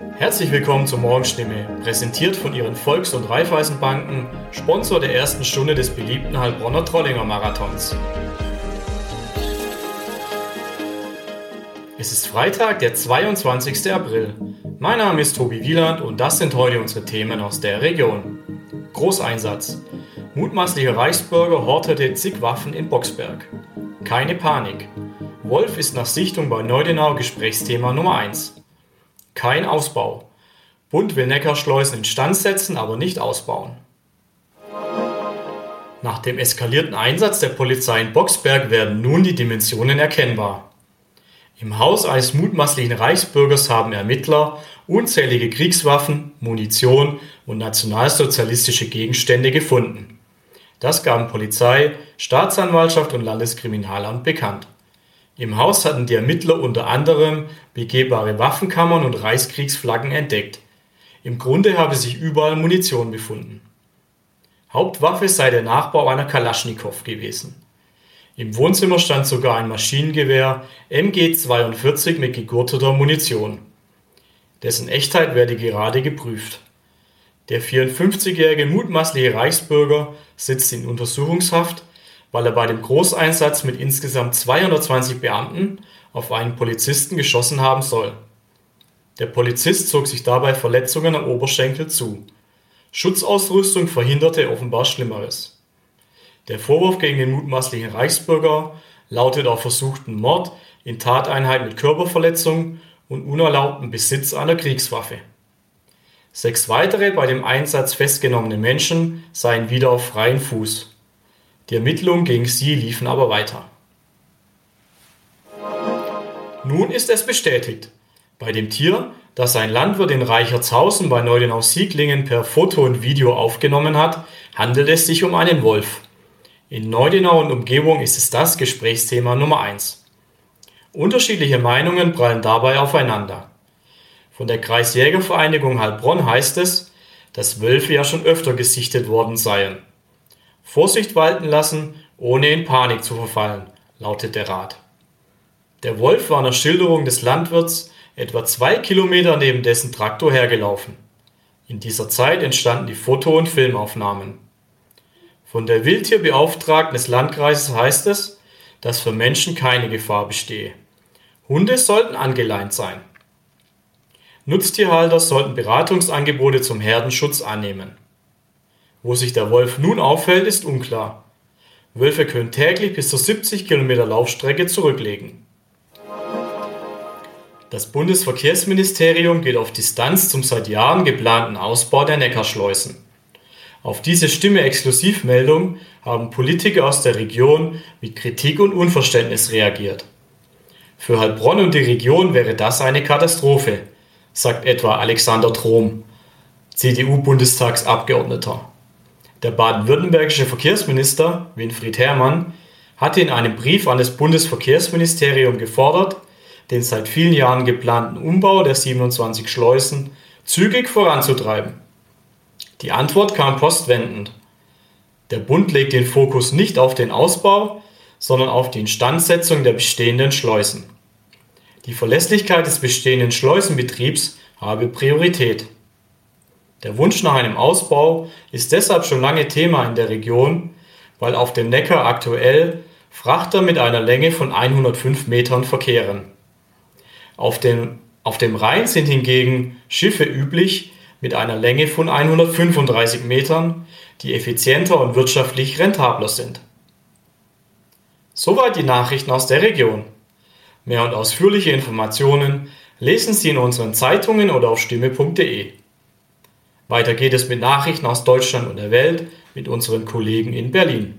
Herzlich willkommen zur Morgenstimme, präsentiert von Ihren Volks- und Raiffeisenbanken, Sponsor der ersten Stunde des beliebten Heilbronner Trollinger Marathons. Es ist Freitag, der 22. April. Mein Name ist Tobi Wieland und das sind heute unsere Themen aus der Region. Großeinsatz. Mutmaßlicher Reichsbürger hortete zig Waffen in Boxberg. Keine Panik. Wolf ist nach Sichtung bei Neudenau Gesprächsthema Nummer 1. Kein Ausbau. Bund will Neckarschleusen instand setzen, aber nicht ausbauen. Nach dem eskalierten Einsatz der Polizei in Boxberg werden nun die Dimensionen erkennbar. Im Haus eines mutmaßlichen Reichsbürgers haben Ermittler unzählige Kriegswaffen, Munition und nationalsozialistische Gegenstände gefunden. Das gaben Polizei, Staatsanwaltschaft und Landeskriminalamt bekannt. Im Haus hatten die Ermittler unter anderem begehbare Waffenkammern und Reichskriegsflaggen entdeckt. Im Grunde habe sich überall Munition befunden. Hauptwaffe sei der Nachbau einer Kalaschnikow gewesen. Im Wohnzimmer stand sogar ein Maschinengewehr MG42 mit gegurteter Munition. Dessen Echtheit werde gerade geprüft. Der 54-jährige mutmaßliche Reichsbürger sitzt in Untersuchungshaft weil er bei dem Großeinsatz mit insgesamt 220 Beamten auf einen Polizisten geschossen haben soll. Der Polizist zog sich dabei Verletzungen am Oberschenkel zu. Schutzausrüstung verhinderte offenbar Schlimmeres. Der Vorwurf gegen den mutmaßlichen Reichsbürger lautet auf versuchten Mord in Tateinheit mit Körperverletzung und unerlaubtem Besitz einer Kriegswaffe. Sechs weitere bei dem Einsatz festgenommene Menschen seien wieder auf freien Fuß. Die Ermittlungen gegen sie liefen aber weiter. Nun ist es bestätigt. Bei dem Tier, das ein Landwirt in Reichertshausen bei Neudenau-Sieglingen per Foto und Video aufgenommen hat, handelt es sich um einen Wolf. In Neudenau und Umgebung ist es das Gesprächsthema Nummer 1. Unterschiedliche Meinungen prallen dabei aufeinander. Von der Kreisjägervereinigung Heilbronn heißt es, dass Wölfe ja schon öfter gesichtet worden seien. Vorsicht walten lassen, ohne in Panik zu verfallen, lautet der Rat. Der Wolf war nach Schilderung des Landwirts etwa zwei Kilometer neben dessen Traktor hergelaufen. In dieser Zeit entstanden die Foto- und Filmaufnahmen. Von der Wildtierbeauftragten des Landkreises heißt es, dass für Menschen keine Gefahr bestehe. Hunde sollten angeleint sein. Nutztierhalter sollten Beratungsangebote zum Herdenschutz annehmen. Wo sich der Wolf nun aufhält, ist unklar. Wölfe können täglich bis zu 70 Kilometer Laufstrecke zurücklegen. Das Bundesverkehrsministerium geht auf Distanz zum seit Jahren geplanten Ausbau der Neckarschleusen. Auf diese Stimme-Exklusivmeldung haben Politiker aus der Region mit Kritik und Unverständnis reagiert. Für Heilbronn und die Region wäre das eine Katastrophe, sagt etwa Alexander Trom, CDU-Bundestagsabgeordneter. Der baden-württembergische Verkehrsminister Winfried Herrmann hatte in einem Brief an das Bundesverkehrsministerium gefordert, den seit vielen Jahren geplanten Umbau der 27 Schleusen zügig voranzutreiben. Die Antwort kam postwendend. Der Bund legt den Fokus nicht auf den Ausbau, sondern auf die Instandsetzung der bestehenden Schleusen. Die Verlässlichkeit des bestehenden Schleusenbetriebs habe Priorität. Der Wunsch nach einem Ausbau ist deshalb schon lange Thema in der Region, weil auf dem Neckar aktuell Frachter mit einer Länge von 105 Metern verkehren. Auf dem, auf dem Rhein sind hingegen Schiffe üblich mit einer Länge von 135 Metern, die effizienter und wirtschaftlich rentabler sind. Soweit die Nachrichten aus der Region. Mehr und ausführliche Informationen lesen Sie in unseren Zeitungen oder auf stimme.de. Weiter geht es mit Nachrichten aus Deutschland und der Welt mit unseren Kollegen in Berlin.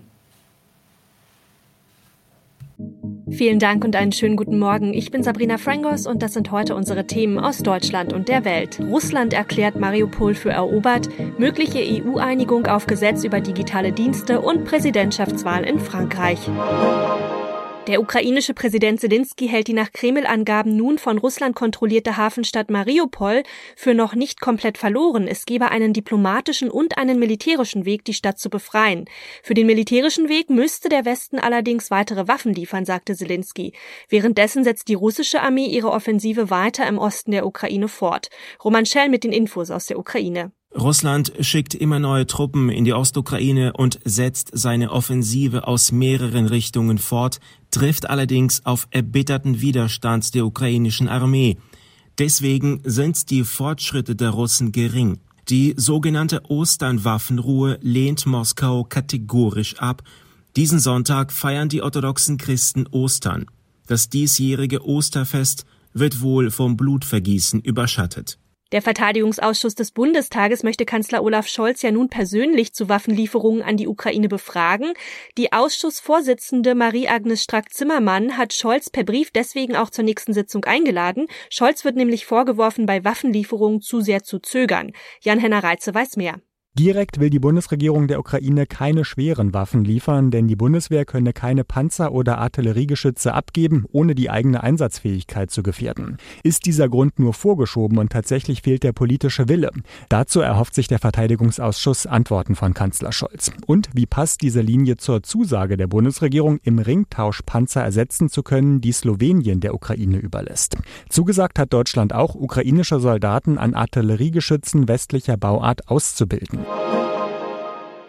Vielen Dank und einen schönen guten Morgen. Ich bin Sabrina Frangos und das sind heute unsere Themen aus Deutschland und der Welt. Russland erklärt Mariupol für erobert, mögliche EU-Einigung auf Gesetz über digitale Dienste und Präsidentschaftswahl in Frankreich. Der ukrainische Präsident Zelensky hält die nach Kreml-Angaben nun von Russland kontrollierte Hafenstadt Mariupol für noch nicht komplett verloren. Es gebe einen diplomatischen und einen militärischen Weg, die Stadt zu befreien. Für den militärischen Weg müsste der Westen allerdings weitere Waffen liefern, sagte Zelensky. Währenddessen setzt die russische Armee ihre Offensive weiter im Osten der Ukraine fort. Roman Schell mit den Infos aus der Ukraine. Russland schickt immer neue Truppen in die Ostukraine und setzt seine Offensive aus mehreren Richtungen fort, trifft allerdings auf erbitterten Widerstand der ukrainischen Armee. Deswegen sind die Fortschritte der Russen gering. Die sogenannte Osternwaffenruhe lehnt Moskau kategorisch ab. Diesen Sonntag feiern die orthodoxen Christen Ostern. Das diesjährige Osterfest wird wohl vom Blutvergießen überschattet. Der Verteidigungsausschuss des Bundestages möchte Kanzler Olaf Scholz ja nun persönlich zu Waffenlieferungen an die Ukraine befragen. Die Ausschussvorsitzende Marie-Agnes Strack-Zimmermann hat Scholz per Brief deswegen auch zur nächsten Sitzung eingeladen. Scholz wird nämlich vorgeworfen, bei Waffenlieferungen zu sehr zu zögern. Jan-Henner Reitze weiß mehr. Direkt will die Bundesregierung der Ukraine keine schweren Waffen liefern, denn die Bundeswehr könne keine Panzer- oder Artilleriegeschütze abgeben, ohne die eigene Einsatzfähigkeit zu gefährden. Ist dieser Grund nur vorgeschoben und tatsächlich fehlt der politische Wille? Dazu erhofft sich der Verteidigungsausschuss Antworten von Kanzler Scholz. Und wie passt diese Linie zur Zusage der Bundesregierung, im Ringtausch Panzer ersetzen zu können, die Slowenien der Ukraine überlässt? Zugesagt hat Deutschland auch, ukrainische Soldaten an Artilleriegeschützen westlicher Bauart auszubilden. Thank you.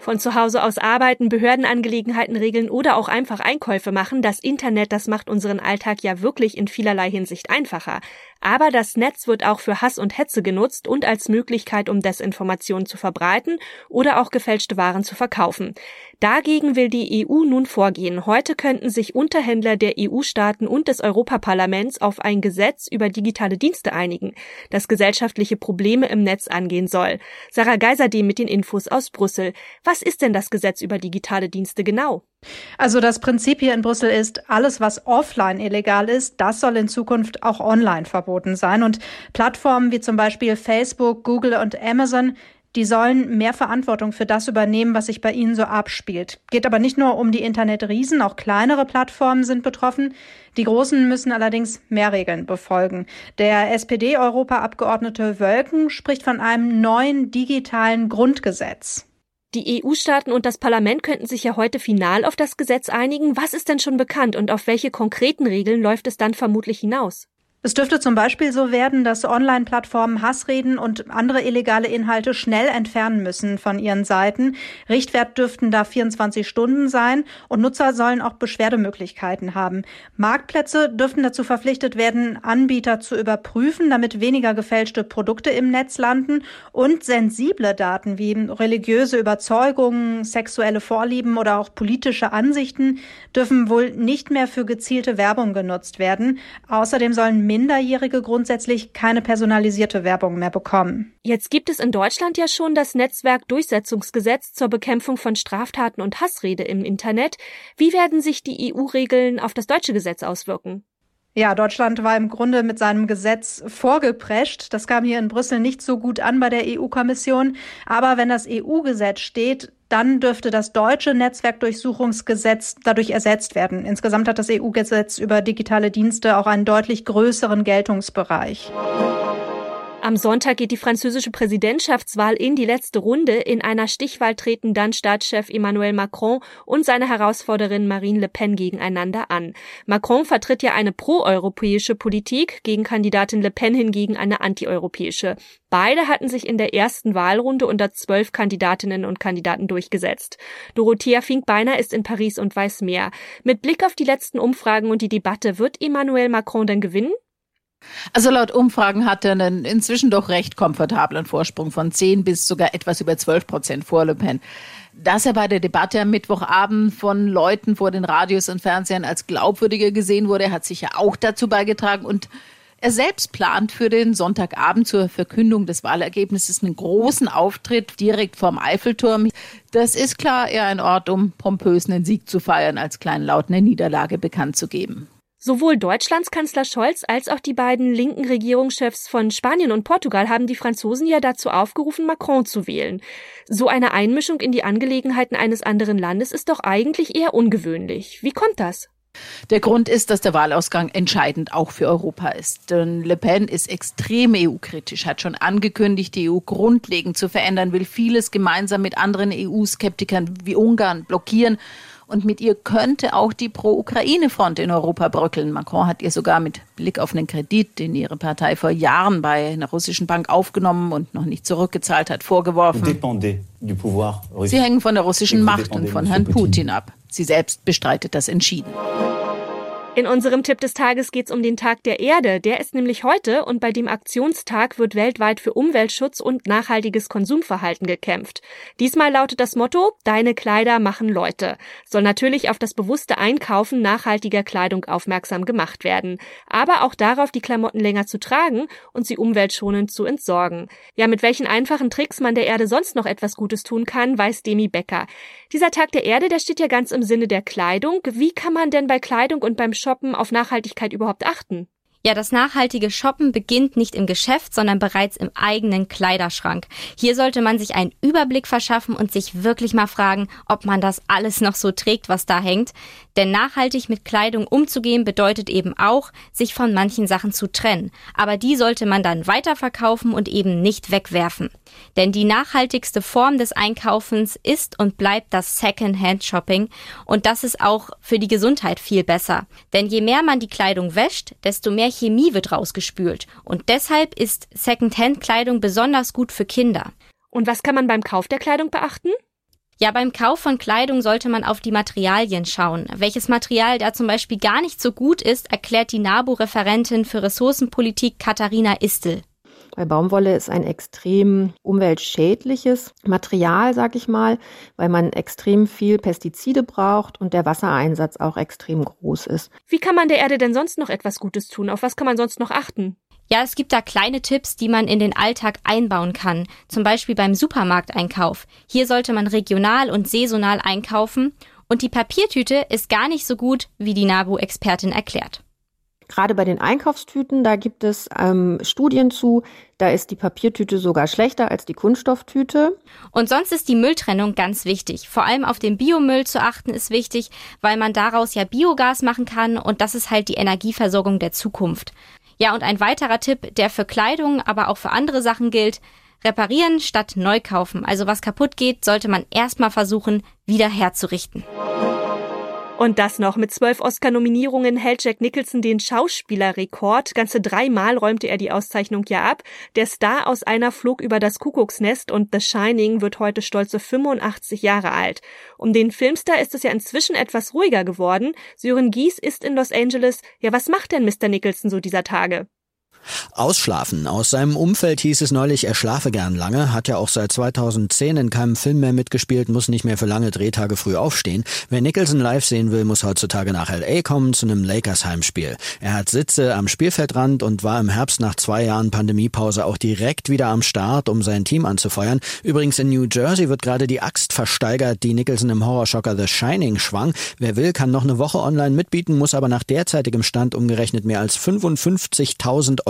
Von zu Hause aus arbeiten, Behördenangelegenheiten regeln oder auch einfach Einkäufe machen, das Internet, das macht unseren Alltag ja wirklich in vielerlei Hinsicht einfacher. Aber das Netz wird auch für Hass und Hetze genutzt und als Möglichkeit, um Desinformationen zu verbreiten oder auch gefälschte Waren zu verkaufen. Dagegen will die EU nun vorgehen. Heute könnten sich Unterhändler der EU-Staaten und des Europaparlaments auf ein Gesetz über digitale Dienste einigen, das gesellschaftliche Probleme im Netz angehen soll. Sarah Geiserdem mit den Infos aus Brüssel. Was ist denn das Gesetz über digitale Dienste genau? Also das Prinzip hier in Brüssel ist, alles, was offline illegal ist, das soll in Zukunft auch online verboten sein. Und Plattformen wie zum Beispiel Facebook, Google und Amazon, die sollen mehr Verantwortung für das übernehmen, was sich bei ihnen so abspielt. Geht aber nicht nur um die Internetriesen, auch kleinere Plattformen sind betroffen. Die großen müssen allerdings mehr Regeln befolgen. Der SPD-Europaabgeordnete Wölken spricht von einem neuen digitalen Grundgesetz. Die EU-Staaten und das Parlament könnten sich ja heute final auf das Gesetz einigen. Was ist denn schon bekannt und auf welche konkreten Regeln läuft es dann vermutlich hinaus? Es dürfte zum Beispiel so werden, dass Online-Plattformen Hassreden und andere illegale Inhalte schnell entfernen müssen von ihren Seiten. Richtwert dürften da 24 Stunden sein und Nutzer sollen auch Beschwerdemöglichkeiten haben. Marktplätze dürften dazu verpflichtet werden, Anbieter zu überprüfen, damit weniger gefälschte Produkte im Netz landen und sensible Daten wie religiöse Überzeugungen, sexuelle Vorlieben oder auch politische Ansichten dürfen wohl nicht mehr für gezielte Werbung genutzt werden. Außerdem sollen Minderjährige grundsätzlich keine personalisierte Werbung mehr bekommen. Jetzt gibt es in Deutschland ja schon das Netzwerkdurchsetzungsgesetz zur Bekämpfung von Straftaten und Hassrede im Internet. Wie werden sich die EU-Regeln auf das deutsche Gesetz auswirken? Ja, Deutschland war im Grunde mit seinem Gesetz vorgeprescht. Das kam hier in Brüssel nicht so gut an bei der EU-Kommission. Aber wenn das EU-Gesetz steht, dann dürfte das deutsche Netzwerkdurchsuchungsgesetz dadurch ersetzt werden. Insgesamt hat das EU-Gesetz über digitale Dienste auch einen deutlich größeren Geltungsbereich. Am Sonntag geht die französische Präsidentschaftswahl in die letzte Runde. In einer Stichwahl treten dann Staatschef Emmanuel Macron und seine Herausforderin Marine Le Pen gegeneinander an. Macron vertritt ja eine proeuropäische Politik, gegen Kandidatin Le Pen hingegen eine antieuropäische. Beide hatten sich in der ersten Wahlrunde unter zwölf Kandidatinnen und Kandidaten durchgesetzt. Dorothea Finkbeiner ist in Paris und weiß mehr. Mit Blick auf die letzten Umfragen und die Debatte, wird Emmanuel Macron denn gewinnen? Also laut Umfragen hat er einen inzwischen doch recht komfortablen Vorsprung von 10 bis sogar etwas über 12 Prozent vor Le Pen. Dass er bei der Debatte am Mittwochabend von Leuten vor den Radios und Fernsehern als glaubwürdiger gesehen wurde, hat sicher auch dazu beigetragen und er selbst plant für den Sonntagabend zur Verkündung des Wahlergebnisses einen großen Auftritt direkt vorm Eiffelturm. Das ist klar eher ein Ort, um pompös einen Sieg zu feiern, als kleinlaut eine Niederlage bekannt zu geben. Sowohl Deutschlands Kanzler Scholz als auch die beiden linken Regierungschefs von Spanien und Portugal haben die Franzosen ja dazu aufgerufen, Macron zu wählen. So eine Einmischung in die Angelegenheiten eines anderen Landes ist doch eigentlich eher ungewöhnlich. Wie kommt das? Der Grund ist, dass der Wahlausgang entscheidend auch für Europa ist. Denn Le Pen ist extrem EU-kritisch, hat schon angekündigt, die EU grundlegend zu verändern, will vieles gemeinsam mit anderen EU-Skeptikern wie Ungarn blockieren. Und mit ihr könnte auch die Pro-Ukraine-Front in Europa bröckeln. Macron hat ihr sogar mit Blick auf einen Kredit, den ihre Partei vor Jahren bei einer russischen Bank aufgenommen und noch nicht zurückgezahlt hat, vorgeworfen. Sie hängen von der russischen Macht und von Herrn Putin ab. Sie selbst bestreitet das entschieden. In unserem Tipp des Tages geht es um den Tag der Erde. Der ist nämlich heute und bei dem Aktionstag wird weltweit für Umweltschutz und nachhaltiges Konsumverhalten gekämpft. Diesmal lautet das Motto, deine Kleider machen Leute. Soll natürlich auf das bewusste Einkaufen nachhaltiger Kleidung aufmerksam gemacht werden. Aber auch darauf, die Klamotten länger zu tragen und sie umweltschonend zu entsorgen. Ja, mit welchen einfachen Tricks man der Erde sonst noch etwas Gutes tun kann, weiß Demi Becker. Dieser Tag der Erde, der steht ja ganz im Sinne der Kleidung. Wie kann man denn bei Kleidung und beim Shoppen auf Nachhaltigkeit überhaupt achten? Ja, das nachhaltige Shoppen beginnt nicht im Geschäft, sondern bereits im eigenen Kleiderschrank. Hier sollte man sich einen Überblick verschaffen und sich wirklich mal fragen, ob man das alles noch so trägt, was da hängt. Denn nachhaltig mit Kleidung umzugehen bedeutet eben auch, sich von manchen Sachen zu trennen. Aber die sollte man dann weiterverkaufen und eben nicht wegwerfen. Denn die nachhaltigste Form des Einkaufens ist und bleibt das Second-Hand-Shopping und das ist auch für die Gesundheit viel besser. Denn je mehr man die Kleidung wäscht, desto mehr Chemie wird rausgespült und deshalb ist Second-Hand-Kleidung besonders gut für Kinder. Und was kann man beim Kauf der Kleidung beachten? Ja, beim Kauf von Kleidung sollte man auf die Materialien schauen. Welches Material da zum Beispiel gar nicht so gut ist, erklärt die NABU-Referentin für Ressourcenpolitik Katharina Istel. Weil Baumwolle ist ein extrem umweltschädliches Material, sag ich mal, weil man extrem viel Pestizide braucht und der Wassereinsatz auch extrem groß ist. Wie kann man der Erde denn sonst noch etwas Gutes tun? Auf was kann man sonst noch achten? Ja, es gibt da kleine Tipps, die man in den Alltag einbauen kann. Zum Beispiel beim Supermarkteinkauf. Hier sollte man regional und saisonal einkaufen. Und die Papiertüte ist gar nicht so gut, wie die NABU-Expertin erklärt. Gerade bei den Einkaufstüten, da gibt es ähm, Studien zu, da ist die Papiertüte sogar schlechter als die Kunststofftüte. Und sonst ist die Mülltrennung ganz wichtig. Vor allem auf den Biomüll zu achten ist wichtig, weil man daraus ja Biogas machen kann und das ist halt die Energieversorgung der Zukunft. Ja, und ein weiterer Tipp, der für Kleidung, aber auch für andere Sachen gilt, reparieren statt neu kaufen. Also was kaputt geht, sollte man erstmal versuchen, wieder herzurichten. Und das noch. Mit zwölf Oscar-Nominierungen hält Jack Nicholson den Schauspielerrekord. Ganze dreimal räumte er die Auszeichnung ja ab. Der Star aus einer flog über das Kuckucksnest und The Shining wird heute stolze 85 Jahre alt. Um den Filmstar ist es ja inzwischen etwas ruhiger geworden. Sören Gies ist in Los Angeles. Ja, was macht denn Mr. Nicholson so dieser Tage? Ausschlafen. Aus seinem Umfeld hieß es neulich, er schlafe gern lange, hat ja auch seit 2010 in keinem Film mehr mitgespielt, muss nicht mehr für lange Drehtage früh aufstehen. Wer Nicholson live sehen will, muss heutzutage nach L.A. kommen zu einem Lakers Heimspiel. Er hat Sitze am Spielfeldrand und war im Herbst nach zwei Jahren Pandemiepause auch direkt wieder am Start, um sein Team anzufeuern. Übrigens in New Jersey wird gerade die Axt versteigert, die Nicholson im Horrorschocker The Shining schwang. Wer will, kann noch eine Woche online mitbieten, muss aber nach derzeitigem Stand umgerechnet mehr als 55.000 Euro